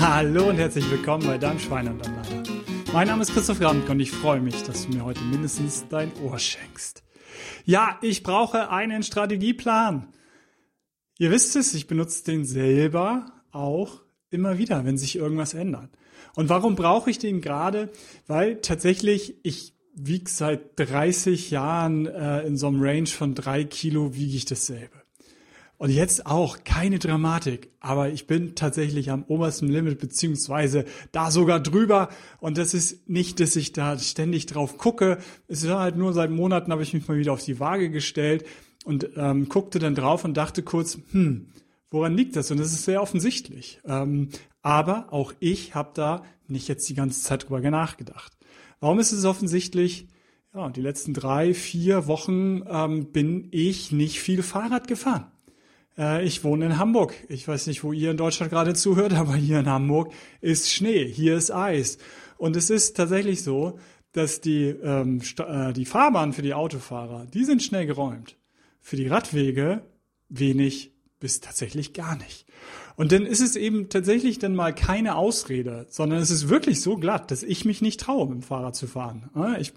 Hallo und herzlich willkommen bei deinem Schwein und Anleiter. Mein Name ist Christoph Ramk und ich freue mich, dass du mir heute mindestens dein Ohr schenkst. Ja, ich brauche einen Strategieplan. Ihr wisst es, ich benutze den selber auch immer wieder, wenn sich irgendwas ändert. Und warum brauche ich den gerade? Weil tatsächlich ich wiege seit 30 Jahren äh, in so einem Range von drei Kilo wiege ich dasselbe. Und jetzt auch keine Dramatik, aber ich bin tatsächlich am obersten Limit beziehungsweise da sogar drüber. Und das ist nicht, dass ich da ständig drauf gucke. Es war halt nur seit Monaten habe ich mich mal wieder auf die Waage gestellt und ähm, guckte dann drauf und dachte kurz, hm, woran liegt das? Und das ist sehr offensichtlich. Ähm, aber auch ich habe da nicht jetzt die ganze Zeit drüber nachgedacht. Warum ist es offensichtlich? Ja, die letzten drei, vier Wochen ähm, bin ich nicht viel Fahrrad gefahren. Äh, ich wohne in Hamburg. Ich weiß nicht, wo ihr in Deutschland gerade zuhört, aber hier in Hamburg ist Schnee, hier ist Eis. Und es ist tatsächlich so, dass die, ähm, äh, die Fahrbahnen für die Autofahrer, die sind schnell geräumt. Für die Radwege wenig bis tatsächlich gar nicht. Und dann ist es eben tatsächlich dann mal keine Ausrede, sondern es ist wirklich so glatt, dass ich mich nicht traue, mit dem Fahrrad zu fahren. Ich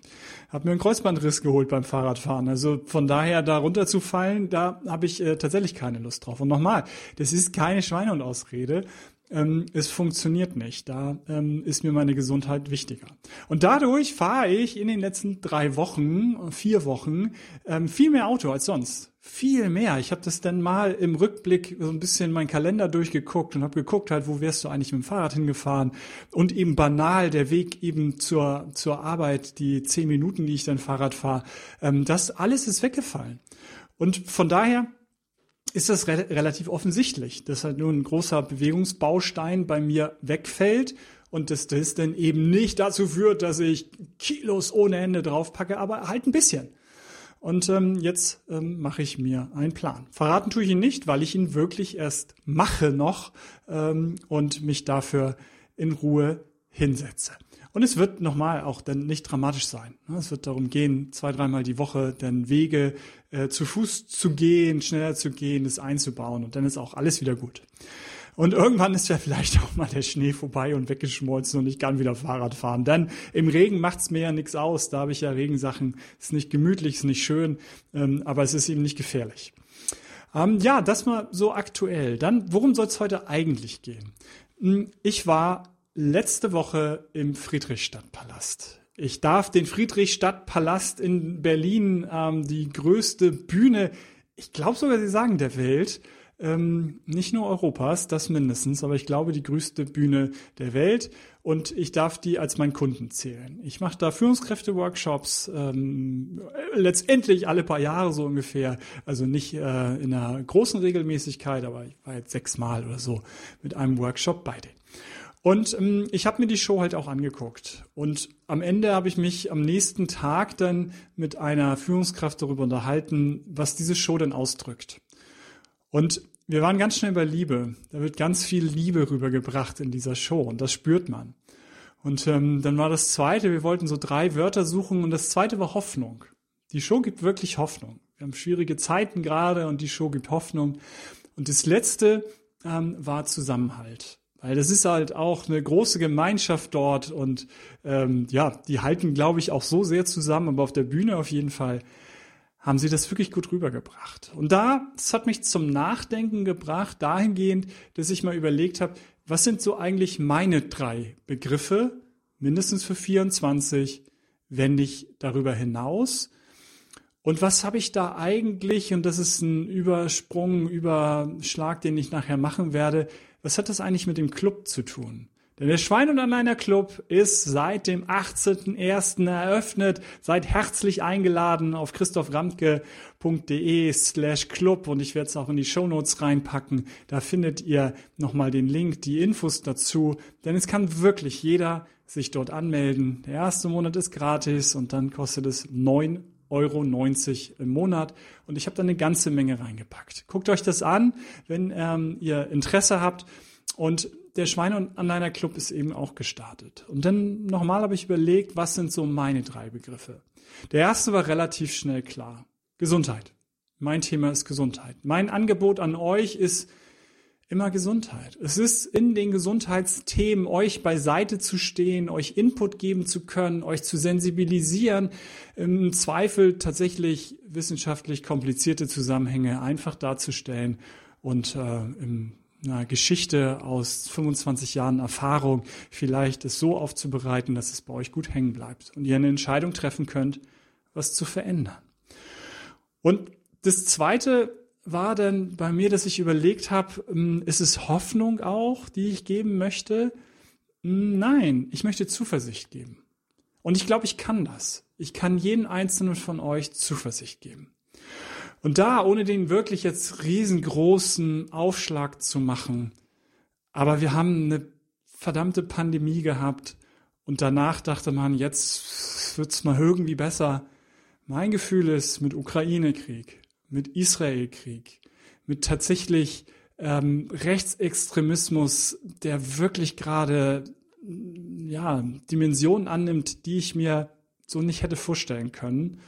habe mir einen Kreuzbandriss geholt beim Fahrradfahren. Also von daher da runterzufallen, da habe ich äh, tatsächlich keine Lust drauf. Und nochmal, das ist keine Schweinehund-Ausrede. Ähm, es funktioniert nicht. Da ähm, ist mir meine Gesundheit wichtiger. Und dadurch fahre ich in den letzten drei Wochen, vier Wochen, ähm, viel mehr Auto als sonst viel mehr. Ich habe das dann mal im Rückblick so ein bisschen meinen Kalender durchgeguckt und habe geguckt halt, wo wärst du eigentlich mit dem Fahrrad hingefahren und eben banal der Weg eben zur zur Arbeit, die zehn Minuten, die ich dann Fahrrad fahre, ähm, das alles ist weggefallen. Und von daher ist das re relativ offensichtlich, dass halt nur ein großer Bewegungsbaustein bei mir wegfällt und dass das dann eben nicht dazu führt, dass ich Kilos ohne Ende draufpacke, aber halt ein bisschen. Und ähm, jetzt ähm, mache ich mir einen Plan. Verraten tue ich ihn nicht, weil ich ihn wirklich erst mache noch ähm, und mich dafür in Ruhe hinsetze. Und es wird nochmal auch dann nicht dramatisch sein. Ne? Es wird darum gehen, zwei, dreimal die Woche dann Wege äh, zu Fuß zu gehen, schneller zu gehen, es einzubauen und dann ist auch alles wieder gut. Und irgendwann ist ja vielleicht auch mal der Schnee vorbei und weggeschmolzen und ich kann wieder Fahrrad fahren. Denn im Regen macht's mir ja nichts aus. Da habe ich ja Regensachen. Ist nicht gemütlich, ist nicht schön, ähm, aber es ist eben nicht gefährlich. Ähm, ja, das mal so aktuell. Dann, worum soll es heute eigentlich gehen? Hm, ich war letzte Woche im Friedrichstadtpalast. Ich darf den Friedrichstadtpalast in Berlin, ähm, die größte Bühne, ich glaube sogar, sie sagen der Welt, ähm, nicht nur Europas, das mindestens, aber ich glaube die größte Bühne der Welt und ich darf die als meinen Kunden zählen. Ich mache da Führungskräfte-Workshops, ähm, letztendlich alle paar Jahre so ungefähr, also nicht äh, in einer großen Regelmäßigkeit, aber ich war jetzt sechsmal oder so mit einem Workshop bei denen. Und ähm, ich habe mir die Show halt auch angeguckt. Und am Ende habe ich mich am nächsten Tag dann mit einer Führungskraft darüber unterhalten, was diese Show denn ausdrückt. Und wir waren ganz schnell bei Liebe. Da wird ganz viel Liebe rübergebracht in dieser Show und das spürt man. Und ähm, dann war das zweite, wir wollten so drei Wörter suchen und das zweite war Hoffnung. Die Show gibt wirklich Hoffnung. Wir haben schwierige Zeiten gerade und die Show gibt Hoffnung. Und das letzte ähm, war Zusammenhalt. Weil das ist halt auch eine große Gemeinschaft dort und ähm, ja, die halten, glaube ich, auch so sehr zusammen, aber auf der Bühne auf jeden Fall haben sie das wirklich gut rübergebracht. Und da, das hat mich zum Nachdenken gebracht, dahingehend, dass ich mal überlegt habe, was sind so eigentlich meine drei Begriffe, mindestens für 24, wenn nicht darüber hinaus? Und was habe ich da eigentlich, und das ist ein Übersprung, Überschlag, den ich nachher machen werde, was hat das eigentlich mit dem Club zu tun? Denn der Schwein und Alleiner Club ist seit dem 18.01. eröffnet. Seid herzlich eingeladen auf christophramke.de slash club und ich werde es auch in die Shownotes reinpacken. Da findet ihr nochmal den Link, die Infos dazu. Denn es kann wirklich jeder sich dort anmelden. Der erste Monat ist gratis und dann kostet es 9,90 Euro im Monat. Und ich habe da eine ganze Menge reingepackt. Guckt euch das an, wenn ähm, ihr Interesse habt. Und der Schweine- und Anleiner Club ist eben auch gestartet. Und dann nochmal habe ich überlegt, was sind so meine drei Begriffe. Der erste war relativ schnell klar. Gesundheit. Mein Thema ist Gesundheit. Mein Angebot an euch ist immer Gesundheit. Es ist in den Gesundheitsthemen, euch beiseite zu stehen, euch Input geben zu können, euch zu sensibilisieren, im Zweifel tatsächlich wissenschaftlich komplizierte Zusammenhänge einfach darzustellen und äh, in einer Geschichte aus 25 Jahren Erfahrung vielleicht es so aufzubereiten, dass es bei euch gut hängen bleibt und ihr eine Entscheidung treffen könnt, was zu verändern. Und das Zweite, war denn bei mir, dass ich überlegt habe, ähm, ist es Hoffnung auch, die ich geben möchte? Nein, ich möchte Zuversicht geben. Und ich glaube, ich kann das. Ich kann jeden einzelnen von euch Zuversicht geben. Und da, ohne den wirklich jetzt riesengroßen Aufschlag zu machen, aber wir haben eine verdammte Pandemie gehabt und danach dachte man, jetzt wird's mal irgendwie besser. Mein Gefühl ist mit Ukraine-Krieg, mit Israelkrieg, mit tatsächlich ähm, Rechtsextremismus, der wirklich gerade ja, Dimensionen annimmt, die ich mir so nicht hätte vorstellen können.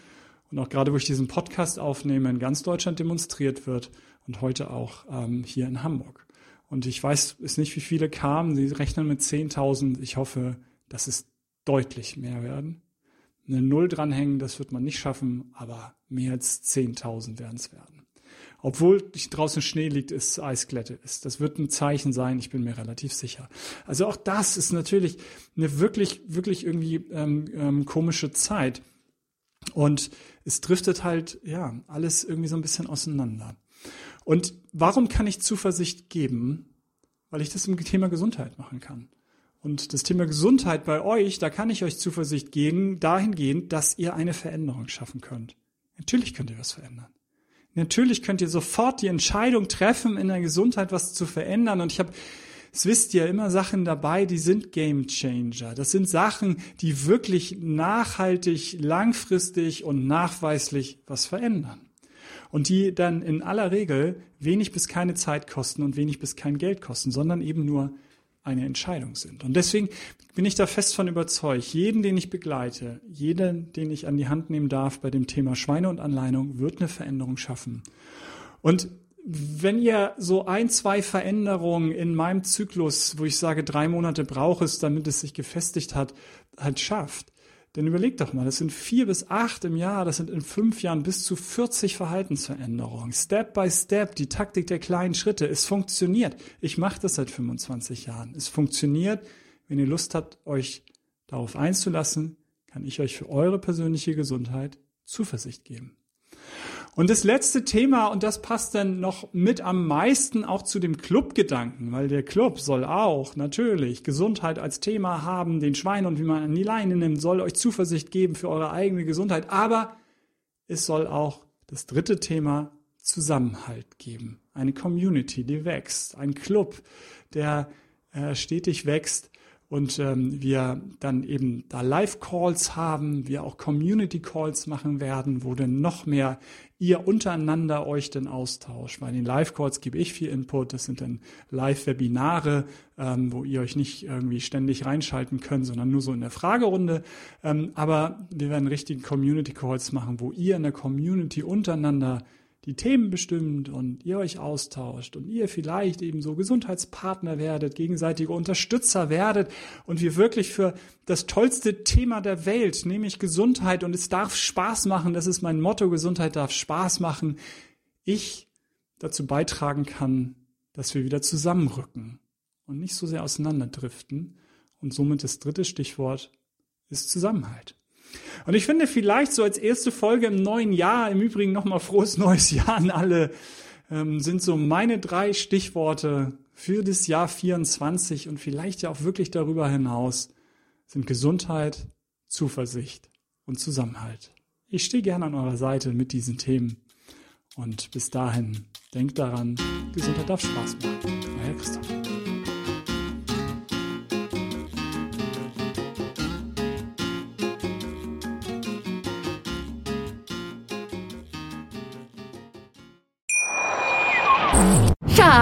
Und auch gerade, wo ich diesen Podcast aufnehme, in ganz Deutschland demonstriert wird und heute auch ähm, hier in Hamburg. Und ich weiß es nicht, wie viele kamen. Sie rechnen mit 10.000. Ich hoffe, dass es deutlich mehr werden eine Null dranhängen, das wird man nicht schaffen, aber mehr als 10.000 werden es werden. Obwohl draußen Schnee liegt, ist Eisglätte ist. Das wird ein Zeichen sein, ich bin mir relativ sicher. Also auch das ist natürlich eine wirklich, wirklich irgendwie ähm, ähm, komische Zeit. Und es driftet halt, ja, alles irgendwie so ein bisschen auseinander. Und warum kann ich Zuversicht geben? Weil ich das im Thema Gesundheit machen kann. Und das Thema Gesundheit bei euch, da kann ich euch Zuversicht geben, dahingehend, dass ihr eine Veränderung schaffen könnt. Natürlich könnt ihr was verändern. Natürlich könnt ihr sofort die Entscheidung treffen, in der Gesundheit was zu verändern. Und ich habe, es wisst ihr, immer Sachen dabei, die sind Game Changer. Das sind Sachen, die wirklich nachhaltig, langfristig und nachweislich was verändern. Und die dann in aller Regel wenig bis keine Zeit kosten und wenig bis kein Geld kosten, sondern eben nur eine Entscheidung sind. Und deswegen bin ich da fest von überzeugt, jeden, den ich begleite, jeden, den ich an die Hand nehmen darf bei dem Thema Schweine und Anleihung, wird eine Veränderung schaffen. Und wenn ihr so ein, zwei Veränderungen in meinem Zyklus, wo ich sage, drei Monate braucht es, damit es sich gefestigt hat, halt schafft, denn überleg doch mal, das sind vier bis acht im Jahr, das sind in fünf Jahren bis zu 40 Verhaltensveränderungen. Step by Step, die Taktik der kleinen Schritte. Es funktioniert. Ich mache das seit 25 Jahren. Es funktioniert. Wenn ihr Lust habt, euch darauf einzulassen, kann ich euch für eure persönliche Gesundheit Zuversicht geben. Und das letzte Thema, und das passt dann noch mit am meisten auch zu dem Clubgedanken, weil der Club soll auch natürlich Gesundheit als Thema haben, den Schwein und wie man an die Leine nimmt, soll euch Zuversicht geben für eure eigene Gesundheit, aber es soll auch das dritte Thema Zusammenhalt geben. Eine Community, die wächst, ein Club, der äh, stetig wächst und ähm, wir dann eben da Live-Calls haben, wir auch Community-Calls machen werden, wo dann noch mehr ihr untereinander euch dann austauscht. Bei den Live-Calls gebe ich viel Input, das sind dann Live-Webinare, ähm, wo ihr euch nicht irgendwie ständig reinschalten könnt, sondern nur so in der Fragerunde. Ähm, aber wir werden richtigen Community-Calls machen, wo ihr in der Community untereinander die Themen bestimmt und ihr euch austauscht und ihr vielleicht eben so Gesundheitspartner werdet, gegenseitige Unterstützer werdet und wir wirklich für das tollste Thema der Welt, nämlich Gesundheit und es darf Spaß machen, das ist mein Motto, Gesundheit darf Spaß machen, ich dazu beitragen kann, dass wir wieder zusammenrücken und nicht so sehr auseinanderdriften. Und somit das dritte Stichwort ist Zusammenhalt. Und ich finde vielleicht so als erste Folge im neuen Jahr, im Übrigen nochmal frohes neues Jahr an alle, ähm, sind so meine drei Stichworte für das Jahr 24 und vielleicht ja auch wirklich darüber hinaus sind Gesundheit, Zuversicht und Zusammenhalt. Ich stehe gerne an eurer Seite mit diesen Themen. Und bis dahin, denkt daran, Gesundheit darf Spaß machen. Euer Christoph.